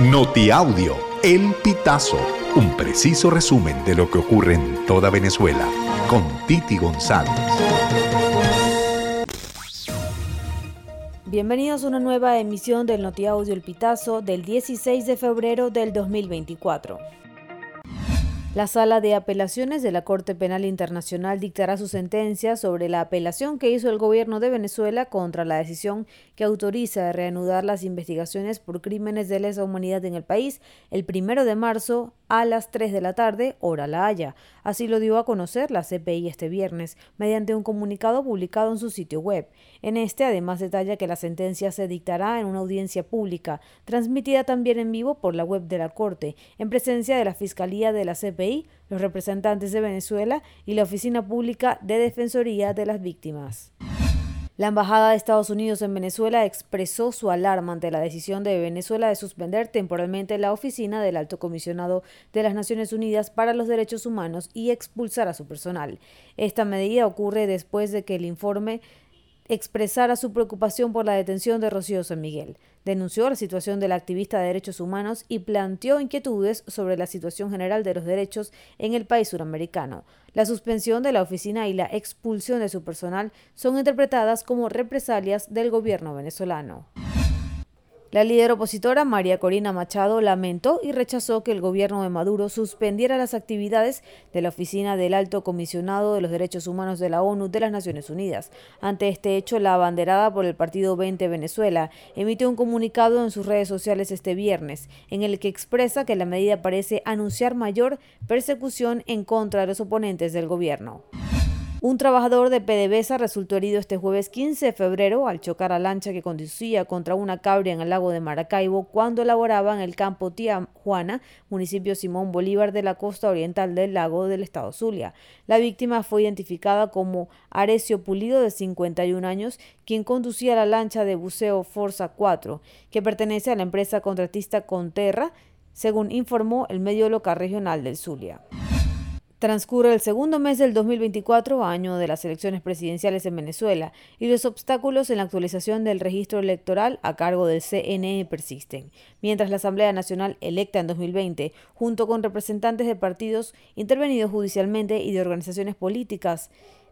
Notiaudio, El Pitazo, un preciso resumen de lo que ocurre en toda Venezuela, con Titi González. Bienvenidos a una nueva emisión del Notiaudio El Pitazo del 16 de febrero del 2024. La Sala de Apelaciones de la Corte Penal Internacional dictará su sentencia sobre la apelación que hizo el gobierno de Venezuela contra la decisión que autoriza reanudar las investigaciones por crímenes de lesa humanidad en el país el primero de marzo a las 3 de la tarde, hora La Haya. Así lo dio a conocer la CPI este viernes, mediante un comunicado publicado en su sitio web. En este, además, detalla que la sentencia se dictará en una audiencia pública, transmitida también en vivo por la web de la Corte, en presencia de la Fiscalía de la CPI, los representantes de Venezuela y la Oficina Pública de Defensoría de las Víctimas. La Embajada de Estados Unidos en Venezuela expresó su alarma ante la decisión de Venezuela de suspender temporalmente la oficina del Alto Comisionado de las Naciones Unidas para los Derechos Humanos y expulsar a su personal. Esta medida ocurre después de que el informe expresara su preocupación por la detención de Rocío San Miguel. Denunció la situación de la activista de derechos humanos y planteó inquietudes sobre la situación general de los derechos en el país suramericano. La suspensión de la oficina y la expulsión de su personal son interpretadas como represalias del gobierno venezolano. La líder opositora María Corina Machado lamentó y rechazó que el gobierno de Maduro suspendiera las actividades de la Oficina del Alto Comisionado de los Derechos Humanos de la ONU de las Naciones Unidas. Ante este hecho, la abanderada por el partido 20 Venezuela emitió un comunicado en sus redes sociales este viernes, en el que expresa que la medida parece anunciar mayor persecución en contra de los oponentes del gobierno. Un trabajador de PDVSA resultó herido este jueves 15 de febrero al chocar a lancha que conducía contra una cabria en el lago de Maracaibo cuando laboraba en el campo Tía Juana, municipio Simón Bolívar de la costa oriental del lago del estado Zulia. La víctima fue identificada como Arecio Pulido, de 51 años, quien conducía la lancha de buceo Forza 4, que pertenece a la empresa contratista Conterra, según informó el medio local regional del Zulia. Transcurre el segundo mes del 2024, año de las elecciones presidenciales en Venezuela, y los obstáculos en la actualización del registro electoral a cargo del CNE persisten, mientras la Asamblea Nacional electa en 2020, junto con representantes de partidos intervenidos judicialmente y de organizaciones políticas,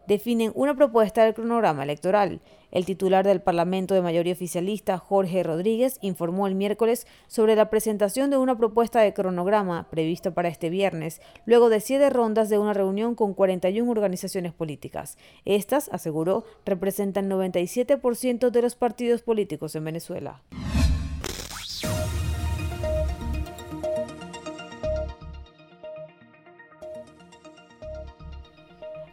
definen una propuesta del cronograma electoral. El titular del Parlamento de mayoría oficialista, Jorge Rodríguez, informó el miércoles sobre la presentación de una propuesta de cronograma prevista para este viernes, luego de siete rondas de una reunión con 41 organizaciones políticas. Estas, aseguró, representan 97% de los partidos políticos en Venezuela.